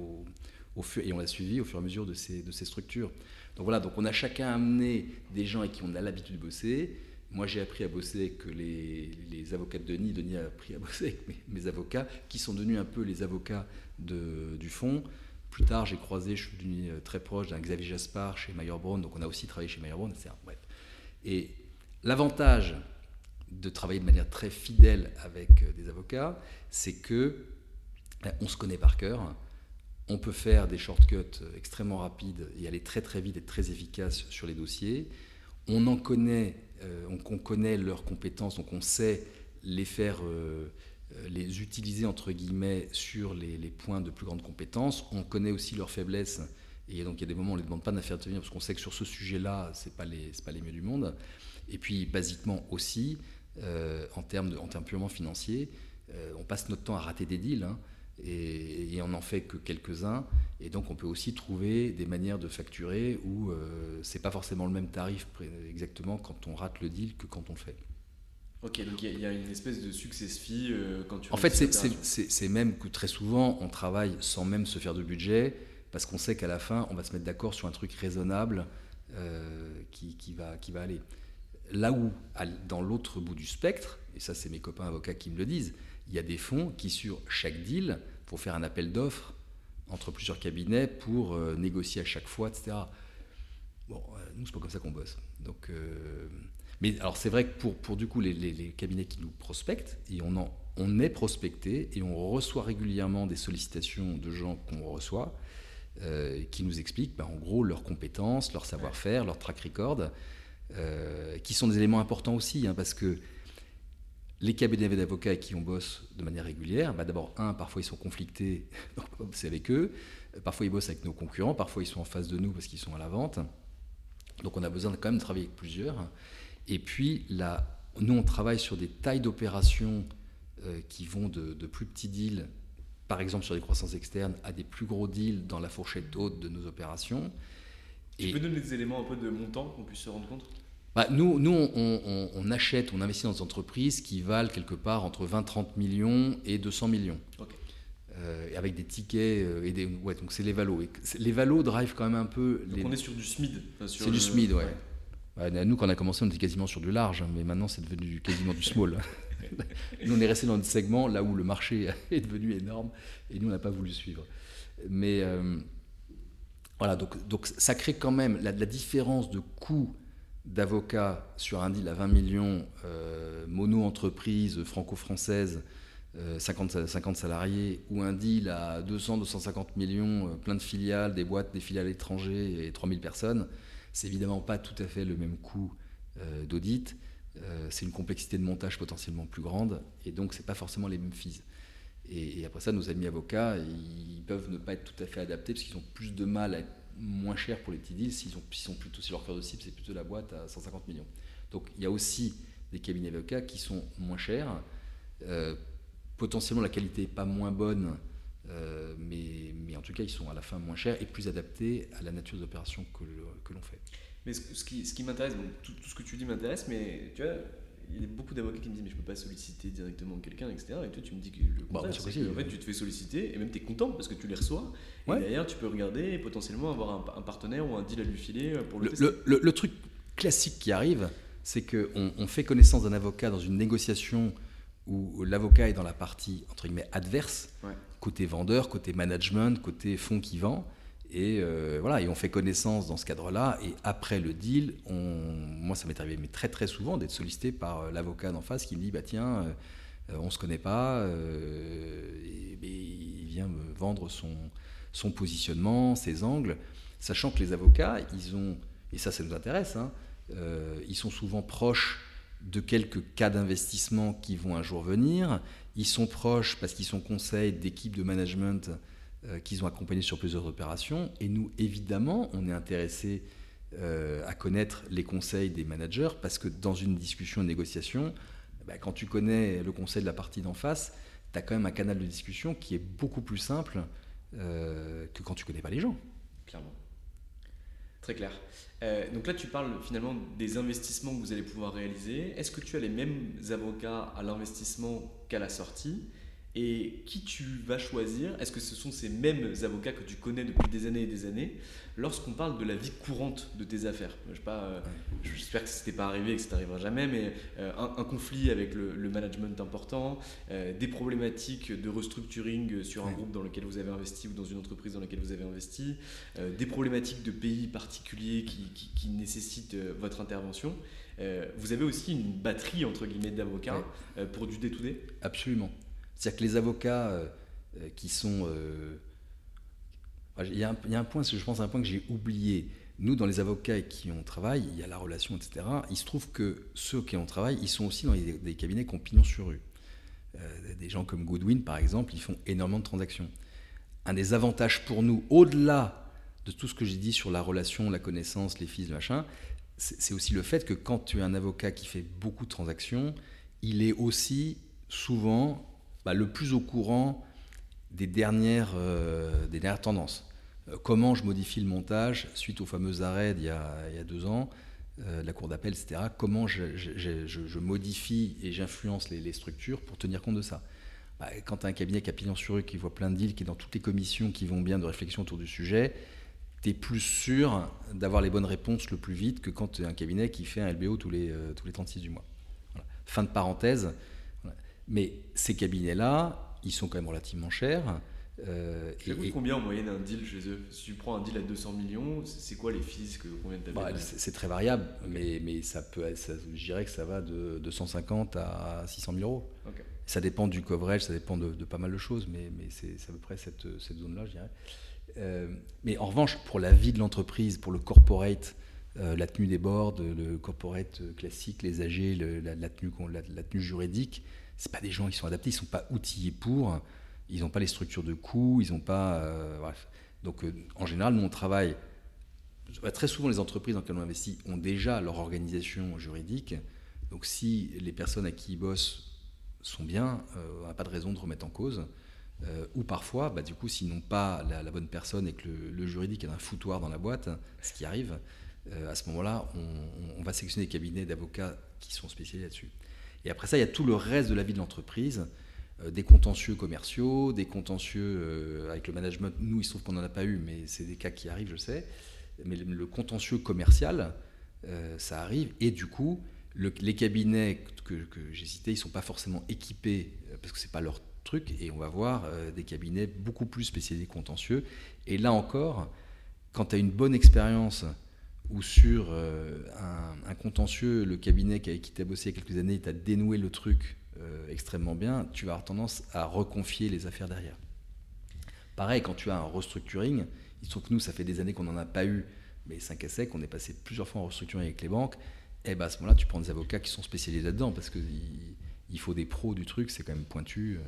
et on l'a suivi au fur et à mesure de ces, de ces structures. Donc voilà, donc on a chacun amené des gens avec qui on a l'habitude de bosser. Moi, j'ai appris à bosser avec les, les, avocats de Denis. Denis a appris à bosser avec mes, avocats, qui sont devenus un peu les avocats de, du fonds. Plus tard, j'ai croisé, je suis devenu euh, très proche d'un Xavier Jaspard chez Mayer Brown, donc on a aussi travaillé chez Mayer Brown, etc. Bref. Et l'avantage de travailler de manière très fidèle avec euh, des avocats, c'est que ben, on se connaît par cœur, on peut faire des shortcuts euh, extrêmement rapides et aller très très vite et très efficace sur les dossiers. On en connaît, on, connaît leurs compétences, donc on sait les faire euh, les utiliser entre guillemets sur les, points de plus grande compétence. On connaît aussi leurs faiblesses et donc il y a des moments où on ne les demande pas d'intervenir parce qu'on sait que sur ce sujet-là, ce n'est pas, les, pas les mieux du monde. Et puis basiquement aussi, euh, en, termes de, en termes purement financiers, euh, on passe notre temps à rater des deals. Hein, et, on n'en fait que quelques-uns. Et donc, on peut aussi trouver des manières de facturer où ce n'est pas forcément le même tarif exactement quand on rate le deal que quand on le fait. Ok, donc il y, a une espèce de success fee euh, quand tu. En fait, c'est même que très souvent, on travaille sans même se faire de budget, parce qu'on sait qu'à la fin, on va se mettre d'accord sur un truc raisonnable euh, qui, qui, va, qui va aller. Là où, dans l'autre bout du spectre, et ça, c'est mes copains avocats qui me le disent, il y a des fonds qui, sur chaque deal, faut faire un appel d'offres entre plusieurs cabinets pour euh, négocier à chaque fois, etc. Bon, nous, c'est pas comme ça qu'on bosse. Donc. Mais alors c'est vrai que pour, pour du coup les, cabinets qui nous prospectent, et on, en, on est prospecté et on reçoit régulièrement des sollicitations de gens qu'on reçoit euh, qui nous expliquent bah, en gros leurs compétences, leur savoir-faire, leur track record, euh, qui sont des éléments importants aussi, hein, parce que les cabinets d'avocats avec qui on bosse de manière régulière, bah d'abord, un, parfois ils sont conflictés, c'est avec eux, parfois ils bossent avec nos concurrents, parfois ils sont en face de nous parce qu'ils sont à la vente. Donc on a besoin de quand même de travailler avec plusieurs. Et puis, nous, on travaille sur des tailles d'opérations euh, qui vont de, plus petits deals, par exemple sur des croissances externes, à des plus gros deals dans la fourchette haute de nos opérations. Tu peux donner des éléments un peu de montant qu'on puisse se rendre compte? Bah, nous, nous on, achète, on investit dans des entreprises qui valent quelque part entre 20-30 millions et 200 millions. Euh, avec des tickets euh, et des ouais donc c'est les valos les valos drive quand même un peu donc on est sur du SMID c'est du SMID ouais. Bah, nous, quand on a commencé, on était quasiment sur du large, hein, mais maintenant, c'est devenu quasiment du small. nous, on est resté dans notre segment là où le marché est devenu énorme et nous, on n'a pas voulu suivre. Mais euh, voilà, donc, ça crée quand même la, différence de coût d'avocat sur un deal à 20 millions, euh, mono-entreprise franco-française, 50, 50 salariés ou un deal à 200, 250 millions, plein de filiales, des boîtes, des filiales étrangères et 3000 personnes, c'est évidemment pas tout à fait le même coût d'audit. c'est une complexité de montage potentiellement plus grande et donc c'est pas forcément les mêmes fees. Et, après ça, nos amis avocats, ils peuvent ne pas être tout à fait adaptés parce qu'ils ont plus de mal à être moins chers pour les petits deals. S'ils sont plutôt, si leur cœur de cible, c'est plutôt la boîte à 150 millions. Donc il y a aussi des cabinets avocats qui sont moins chers. Euh, potentiellement, la qualité n'est pas moins bonne, euh, mais, mais, en tout cas, ils sont à la fin moins chers et plus adaptés à la nature des opérations que, l'on fait. Mais ce, qui, ce qui m'intéresse, tout, tout, ce que tu dis m'intéresse, mais tu vois, il y a beaucoup d'avocats qui me disent mais je peux pas solliciter directement quelqu'un etc et toi tu me dis que le bah, contraire en fait tu te fais solliciter et même tu es content parce que tu les reçois. Et derrière tu peux regarder et potentiellement avoir un, partenaire ou un deal à lui filer pour le, le, le, truc classique qui arrive c'est qu'on on fait connaissance d'un avocat dans une négociation où l'avocat est dans la partie entre guillemets adverse. Côté vendeur côté management côté fonds qui vend et euh, voilà, et on fait connaissance dans ce cadre-là. Et après le deal, moi, ça m'est arrivé mais très très souvent d'être sollicité par euh, l'avocat d'en face qui me dit bah tiens, euh, on se connaît pas, il vient me vendre son positionnement, ses angles, sachant que les avocats, ils ont et ça, ça nous intéresse, hein, ils sont souvent proches de quelques cas d'investissement qui vont un jour venir. Ils sont proches parce qu'ils sont conseils d'équipes de management euh, qu'ils ont accompagné sur plusieurs opérations. Et nous, évidemment, on est intéressé euh, à connaître les conseils des managers parce que dans une discussion, une négociation, bah, quand tu connais le conseil de la partie d'en face, tu as quand même un canal de discussion qui est beaucoup plus simple euh, que quand tu connais pas les gens. Clairement. Très clair. donc là, tu parles finalement des investissements que vous allez pouvoir réaliser. Est-ce que tu as les mêmes avocats à l'investissement qu'à la sortie? Et qui tu vas choisir Est-ce que ce sont ces mêmes avocats que tu connais depuis des années et des années lorsqu'on parle de la vie courante de tes affaires? Je sais pas, euh, j'espère que ce pas arrivé et que ça n'arrivera jamais, mais euh, un, conflit avec le, management important, euh, des problématiques de restructuring sur un groupe dans lequel vous avez investi ou dans une entreprise dans laquelle vous avez investi, des problématiques de pays particuliers qui, qui, nécessitent votre intervention. vous avez aussi une batterie entre guillemets d'avocats pour du day-to-day Absolument. C'est-à-dire que les avocats euh, euh, qui sont... Euh, il y, a un, point, je pense, un point que j'ai oublié. Nous, dans les avocats qui ont travaille, il y a la relation, etc. Il se trouve que ceux qui ont travaillé, ils sont aussi dans des cabinets qui ont pignon sur rue. des gens comme Goodwin, par exemple, ils font énormément de transactions. Un des avantages pour nous, au-delà de tout ce que j'ai dit sur la relation, la connaissance, les fils, le machin, c'est aussi le fait que quand tu es un avocat qui fait beaucoup de transactions, il est aussi souvent bah, le plus au courant des dernières, euh, tendances. Euh, comment je modifie le montage suite aux fameux arrêts d'il y a, deux ans, euh, la cour d'appel, etc. Comment je, modifie et j'influence les, structures pour tenir compte de ça? Bah, quand tu as un cabinet qui a pignon sur eux, qui voit plein de deals, qui est dans toutes les commissions qui vont bien de réflexion autour du sujet, tu es plus sûr d'avoir les bonnes réponses le plus vite que quand tu es un cabinet qui fait un LBO tous les, tous les 36 du mois. Fin de parenthèse. Mais ces cabinets-là, ils sont quand même relativement chers. Euh, et, combien en moyenne un deal chez eux? Si tu prends un deal à 200 millions, c'est quoi les fees que combien de bah, C'est très variable, mais, mais ça peut, je dirais que ça va de 250 à 600 000 euros. Ça dépend du coverage, ça dépend de, pas mal de choses, mais, mais c'est à peu près cette, cette zone-là, je dirais. Euh, mais en revanche, pour la vie de l'entreprise, pour le corporate, euh, la tenue des boards, le corporate classique, les AG, la, tenue, la, tenue, juridique, c'est pas des gens qui sont adaptés, ils sont pas outillés pour, ils n'ont pas les structures de coûts, ils n'ont pas. Euh, bref. Donc, euh, en général, nous, on travaille. Très souvent, les entreprises dans lesquelles on investit ont déjà leur organisation juridique. Donc, si les personnes à qui ils bossent sont bien, euh, on n'a pas de raison de remettre en cause. ou parfois, bah, du coup, s'ils n'ont pas la, bonne personne et que le, juridique a un foutoir dans la boîte, ce qui arrive, à ce moment-là, on, on, va sélectionner des cabinets d'avocats qui sont spécialisés là-dessus. Et après ça, il y a tout le reste de la vie de l'entreprise, euh, des contentieux commerciaux, des contentieux euh, avec le management. Nous, il se trouve qu'on n'en a pas eu, mais c'est des cas qui arrivent, je sais. Mais le, contentieux commercial, euh, ça arrive. Et du coup, les cabinets que, j'ai cités, ils ne sont pas forcément équipés, parce que ce n'est pas leur truc. Et on va voir des cabinets beaucoup plus spécialisés contentieux. Et là encore, quand tu as une bonne expérience ou sur euh, un, contentieux, le cabinet qui, qui t'a bossé il y a quelques années t'a dénoué le truc euh, extrêmement bien, tu vas avoir tendance à reconfier les affaires derrière. Pareil, quand tu as un restructuring, il se trouve que nous, ça fait des années qu'on n'en a pas eu, mais 5 à sec, on est passé plusieurs fois en restructuring avec les banques, et ben à ce moment-là, tu prends des avocats qui sont spécialisés là-dedans, parce qu'il il faut des pros du truc, c'est quand même pointu.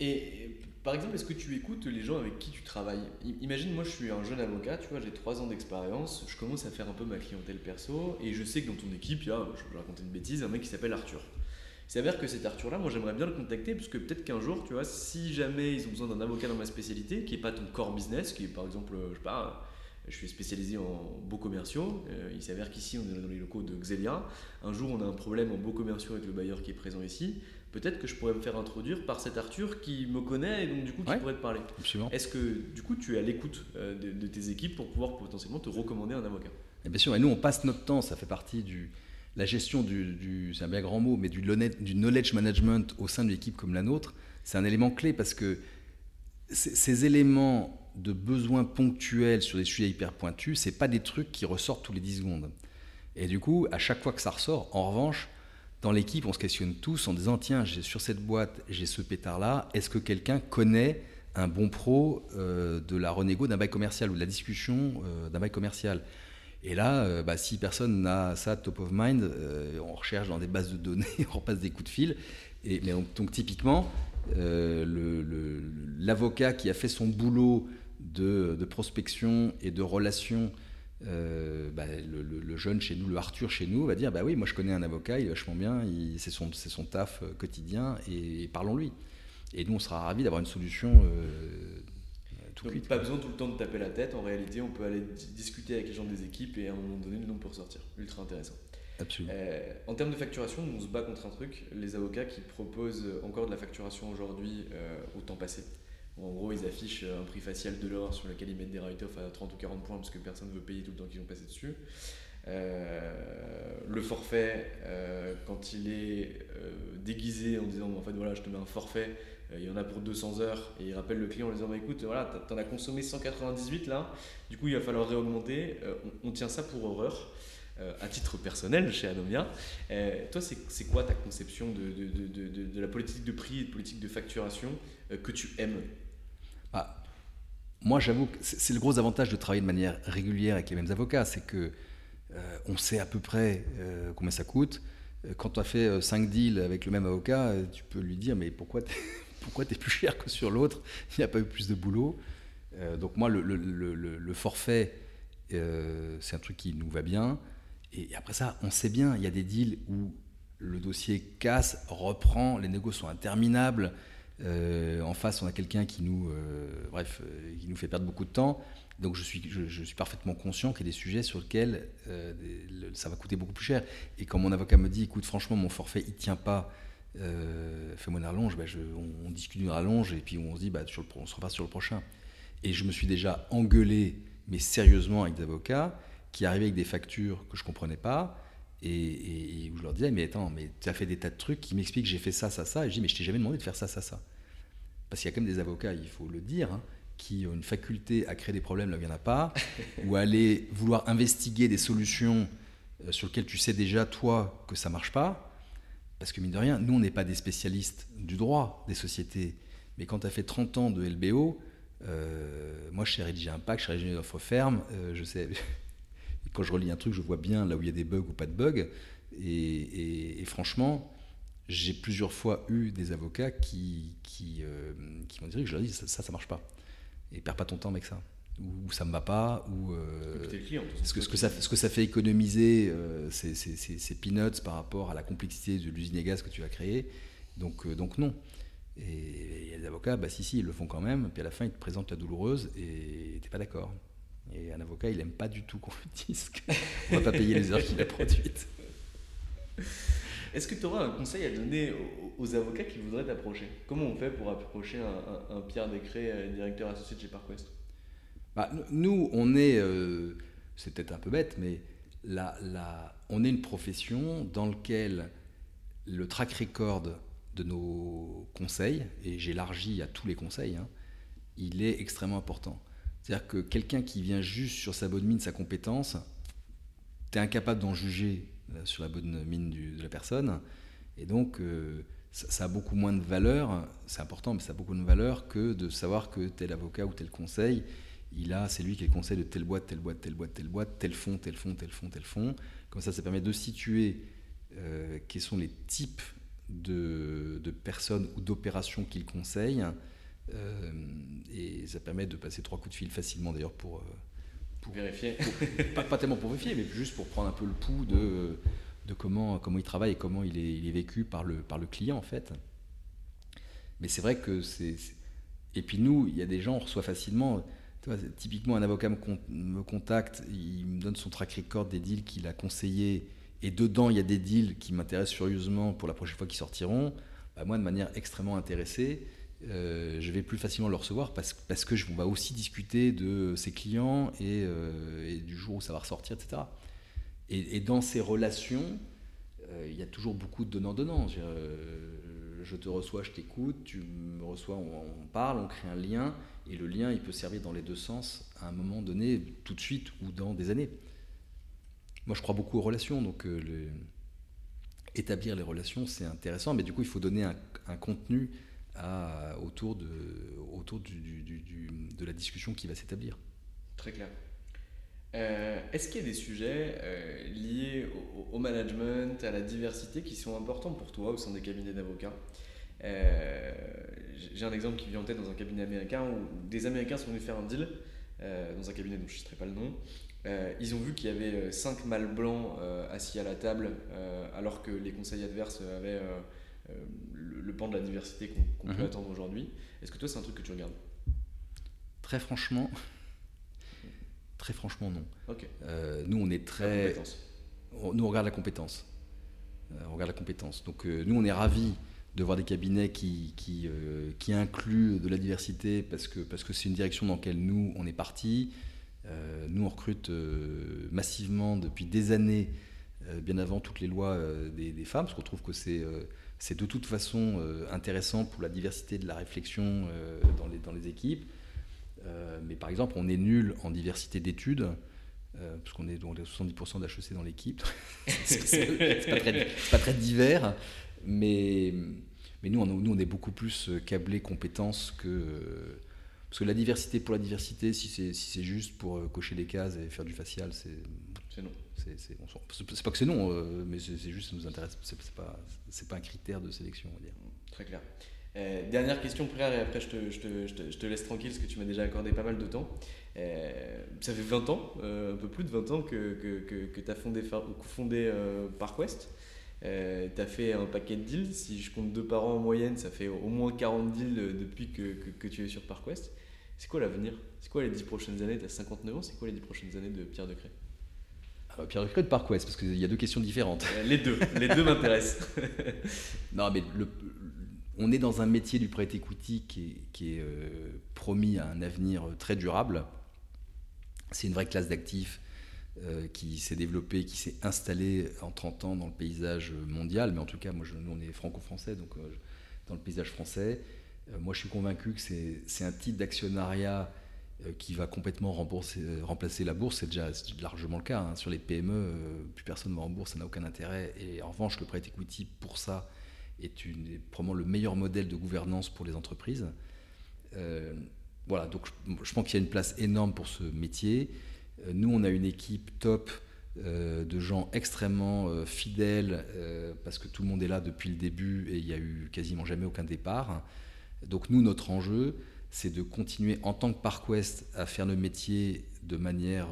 Euh, par exemple, est-ce que tu écoutes les gens avec qui tu travailles Imagine, moi je suis un jeune avocat, tu vois, j'ai 3 ans d'expérience, je commence à faire un peu ma clientèle perso, et je sais que dans ton équipe, il y a, je vais raconter une bêtise, un mec qui s'appelle Arthur. Il s'avère que cet Arthur-là, moi j'aimerais bien le contacter parce que peut-être qu'un jour, tu vois, si jamais ils ont besoin d'un avocat dans ma spécialité, qui n'est pas ton core business, qui est par exemple, je sais pas, je suis spécialisé en beaux commerciaux. Euh, il s'avère qu'ici, on est dans les locaux de Xelia. Un jour, on a un problème en beaux commerciaux avec le bailleur qui est présent ici. Peut-être que je pourrais me faire introduire par cet Arthur qui me connaît et donc du coup qui pourrait te parler. Est-ce que du coup tu es à l'écoute euh, de, tes équipes pour pouvoir potentiellement te recommander un avocat? Et Bien sûr, et nous on passe notre temps, ça fait partie du, la gestion du, c'est un bien grand mot, mais du, du knowledge management au sein d'une équipe comme la nôtre, c'est un élément clé parce que ces éléments de besoins ponctuels sur des sujets hyper pointus, c'est pas des trucs qui ressortent tous les 10 secondes. Et du coup, à chaque fois que ça ressort, en revanche, dans l'équipe, on se questionne tous en disant tiens, sur cette boîte, j'ai ce pétard-là, est-ce que quelqu'un connaît un bon pro euh, de la renégo d'un bail commercial ou de la discussion euh, d'un bail commercial? Et là, euh, bah, si personne n'a ça top of mind, on recherche dans des bases de données, on repasse des coups de fil. Et, donc, typiquement, l'avocat qui a fait son boulot de, prospection et de relation, euh, bah, le, jeune chez nous, le Arthur chez nous, va dire bah oui, moi je connais un avocat, il est vachement bien, c'est son, son taf euh, quotidien et, parlons-lui. Et nous, on sera ravis d'avoir une solution. Euh, tout Donc, pas besoin tout le temps de taper la tête. En réalité, on peut aller discuter avec les gens des équipes et à un moment donné, le nom peut ressortir. Ultra intéressant. Absolument. en termes de facturation, on se bat contre un truc. Les avocats qui proposent encore de la facturation aujourd'hui au temps passé. En gros, ils affichent un prix facial de l'or sur lequel ils mettent des write-off à 30 ou 40 points parce que personne ne veut payer tout le temps qu'ils ont passé dessus. Euh, le forfait, euh, quand il est euh, déguisé en disant en fait voilà, je te mets un forfait, il y en a pour 200 heures, et il rappelle le client en disant bah, écoute, voilà, t'en as consommé 198 là, du coup il va falloir réaugmenter, on, tient ça pour horreur. à titre personnel chez Anomia. toi, c'est quoi ta conception de, de, de, de, la politique de prix et de politique de facturation que tu aimes? Ah, moi, j'avoue que c'est le gros avantage de travailler de manière régulière avec les mêmes avocats, c'est que euh, on sait à peu près euh, combien ça coûte. Euh, quand tu as fait 5 deals avec le même avocat, tu peux lui dire mais pourquoi tu pourquoi es plus cher que sur l'autre? Il n'y a pas eu plus de boulot. donc moi, le, forfait, c'est un truc qui nous va bien. Et après ça, on sait bien, il y a des deals où le dossier casse, reprend, les négociations sont interminables. Euh, en face, on a quelqu'un qui nous, euh, bref, euh, qui nous fait perdre beaucoup de temps. Donc je suis, je, suis parfaitement conscient qu'il y a des sujets sur lesquels ça va coûter beaucoup plus cher. Et quand mon avocat me dit, écoute, franchement, mon forfait, il tient pas, fais-moi une rallonge, bah, on, discute d'une rallonge et puis on se dit, bah, sur le, on se repasse sur le prochain. Et je me suis déjà engueulé, mais sérieusement, avec des avocats qui arrivaient avec des factures que je comprenais pas. Et, où je leur disais, mais attends, mais tu as fait des tas de trucs qui m'expliquent j'ai fait ça, ça, ça. Et je dis, mais je t'ai jamais demandé de faire ça, ça, ça. Parce qu'il y a quand même des avocats, il faut le dire, hein, qui ont une faculté à créer des problèmes là où il n'y en a pas, ou à aller vouloir investiguer des solutions euh, sur lesquelles tu sais déjà, toi, que ça marche pas. Parce que mine de rien, nous, on n'est pas des spécialistes du droit des sociétés. Mais quand tu as fait 30 ans de LBO, euh, moi, je sais rédiger un pacte, je sais rédiger une offre ferme, euh, je sais quand je relis un truc, je vois bien là où il y a des bugs ou pas de bugs. Et, franchement, j'ai plusieurs fois eu des avocats qui, qui, euh, qui m'ont dit que je leur dis ça, ça, marche pas. Et perds pas ton temps avec ça. Ou, ça me va pas, ou euh, ce, que, ce, que ça, ce que ça fait économiser, euh, c'est peanuts par rapport à la complexité de l'usine à gaz que tu vas créer. Donc, donc non. Et il y a des avocats, bah si, si, ils le font quand même, puis à la fin, ils te présentent la douloureuse et tu n'es pas d'accord. Et un avocat, il n'aime pas du tout qu'on lui dise qu'on ne va pas payer les heures qu'il a produites. Est-ce que tu auras un conseil à donner aux, avocats qui voudraient t'approcher? Comment on fait pour approcher un, Pierre Descré, euh, directeur associé de chez Parquest? Bah, Nous, on est, euh, c'est peut-être un peu bête, mais là, on est une profession dans laquelle le track record de nos conseils, et j'élargis à tous les conseils, hein, il est extrêmement important. C'est-à-dire que quelqu'un qui vient juste sur sa bonne mine, sa compétence, tu es incapable d'en juger euh, sur la bonne mine de la personne. Et donc, ça, a beaucoup moins de valeur, c'est important, mais ça a beaucoup de valeur que de savoir que tel avocat ou tel conseil, il a, c'est lui qui est le conseil de telle boîte, telle boîte, telle boîte, telle boîte, tel fonds, tel fonds, tel fonds, tel fonds. Comme ça, ça permet de situer euh, quels sont les types de, personnes ou d'opérations qu'il conseille. Euh, et ça permet de passer trois coups de fil facilement d'ailleurs pour, euh, pour, vérifier. pas, tellement pour vérifier, mais juste pour prendre un peu le pouls de de comment, comment il travaille et comment il est, il est vécu par le, par le client en fait. Mais c'est vrai que c'est. Et puis nous, il y a des gens, on reçoit facilement. typiquement, un avocat me, me, contacte, il me donne son track record des deals qu'il a conseillés, et dedans, il y a des deals qui m'intéressent furieusement pour la prochaine fois qu'ils sortiront. Bah, moi, de manière extrêmement intéressée, euh, je vais plus facilement le recevoir parce, que je, on va aussi discuter de ses clients et, euh, et, du jour où ça va ressortir, etc. Et, dans ces relations, euh, il y a toujours beaucoup de donnant-donnant. Je te reçois, je t'écoute, tu me reçois, on, parle, on crée un lien, et le lien, il peut servir dans les deux sens à un moment donné, tout de suite ou dans des années. Moi, je crois beaucoup aux relations, donc établir les relations, c'est intéressant, mais du coup, il faut donner un, contenu autour, de, autour du, de la discussion qui va s'établir. Très clair. Euh, est-ce qu'il y a des sujets euh, liés au, management, à la diversité qui sont importants pour toi au sein des cabinets d'avocats euh, J'ai un exemple qui vient en tête dans un cabinet américain où des Américains sont venus faire un deal dans un cabinet dont je ne citerai pas le nom. ils ont vu qu'il y avait cinq mâles blancs assis à la table alors que les conseils adverses avaient le, pan de la diversité qu'on peut mhm. attendre aujourd'hui. Est-ce que toi c'est un truc que tu regardes? Très franchement, Très franchement, non. Euh, nous, on est très. nous, on regarde la compétence. Euh, on regarde la compétence. Donc, euh, nous, on est ravis de voir des cabinets qui, qui, qui, incluent de la diversité parce que parce que c'est une direction dans laquelle nous, on est parti. nous, on recrute massivement depuis des années, bien avant toutes les lois des, des, femmes, parce qu'on trouve que c'est c'est de toute façon intéressant pour la diversité de la réflexion dans, les, dans les équipes. Euh, mais par exemple, on est nul en diversité d'études. Euh, parce qu'on est donc 70% d'HEC dans l'équipe. c'est pas, pas, très divers, mais, nous, on, nous, on est beaucoup plus câblé compétences que. Parce que la diversité pour la diversité, si c'est juste pour euh, cocher des cases et faire du facial, c'est. C'est non. C'est pas que c'est non, mais c'est juste ça nous intéresse. C'est pas, pas un critère de sélection, on va dire. Très clair. Euh, dernière question, Pierre, et après je te, laisse tranquille parce que tu m'as déjà accordé pas mal de temps. Euh, ça fait 20 ans, euh, un peu plus de 20 ans que, tu as fondé, fondé ParkWest. tu as fait un paquet de deals. Si je compte deux par an en moyenne, ça fait au moins 40 deals depuis que, tu es sur ParkWest. C'est quoi l'avenir? C'est quoi les 10 prochaines années? Tu as 59 ans, c'est quoi les 10 prochaines années de Pierre ah bah, Pierre Decré de ParkWest, parce qu'il y a deux questions différentes. les deux, les deux m'intéressent. non, mais le, on est dans un métier du prêt equity qui est, euh, promis à un avenir très durable. C'est une vraie classe d'actifs euh, qui s'est développée, qui s'est installée en 30 ans dans le paysage mondial. Mais en tout cas, moi, nous, on est franco-français, donc euh, dans le paysage français. moi, je suis convaincu que c'est un type d'actionnariat qui va complètement remplacer la bourse. C'est déjà largement le cas. Hein. Sur les PME, plus personne ne va en bourse, ça n'a aucun intérêt. Et en revanche, le prêt equity, pour ça, est, probablement le meilleur modèle de gouvernance pour les entreprises. Euh, voilà, donc je, pense qu'il y a une place énorme pour ce métier. Euh, nous, on a une équipe top euh, de gens extrêmement fidèles parce que tout le monde est là depuis le début et il n'y a eu quasiment jamais aucun départ. Donc nous, notre enjeu, c'est de continuer en tant que ParkWest à faire nos métiers de manière,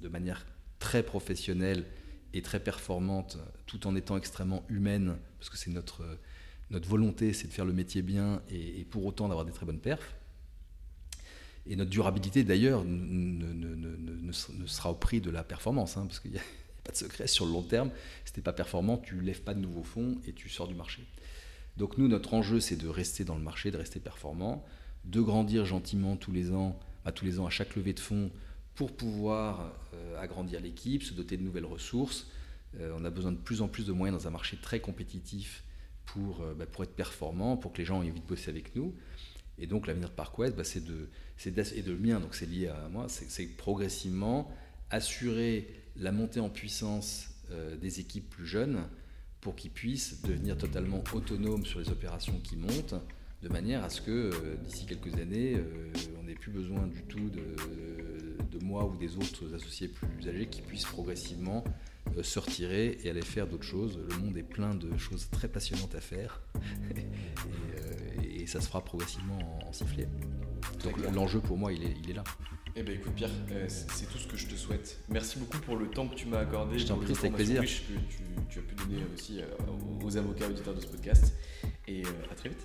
de manière très professionnelle et très performante tout en étant extrêmement humaine, parce que c'est notre, notre volonté, c'est de faire le métier bien et, pour autant d'avoir des très bonnes perfs. Et notre durabilité, d'ailleurs, ne, ne, ne, sera au prix de la performance, hein, parce qu'il n'y a, pas de secret sur le long terme. Si tu pas performant, tu ne lèves pas de nouveaux fonds et tu sors du marché. Donc nous, notre enjeu, c'est de rester dans le marché, de rester performant, de grandir gentiment tous les ans, à tous les ans à chaque levée de fonds, pour pouvoir euh, agrandir l'équipe, se doter de nouvelles ressources. Euh, on a besoin de plus en plus de moyens dans un marché très compétitif pour, euh, bah, pour être performant, pour que les gens aient envie de bosser avec nous. Et donc l'avenir de ParkWest, bah, c'est de, et de le mien, donc c'est lié à moi, c'est progressivement assurer la montée en puissance des équipes plus jeunes pour qu'ils puissent devenir totalement autonomes sur les opérations qui montent, de manière à ce que d'ici quelques années, on n'ait plus besoin du tout de, de, moi ou des autres associés plus âgés qui puissent progressivement se retirer et aller faire d'autres choses. Le monde est plein de choses très passionnantes à faire et, ça se fera progressivement en, sifflet. Donc l'enjeu pour moi, il est, il est là. Eh bien écoute Pierre, euh, c'est tout ce que je te souhaite. Merci beaucoup pour le temps que tu m'as accordé. Je t'en prie, avec plaisir. que tu, as pu donner aussi euh, aux avocats auditeurs de ce podcast. Et euh, à très vite.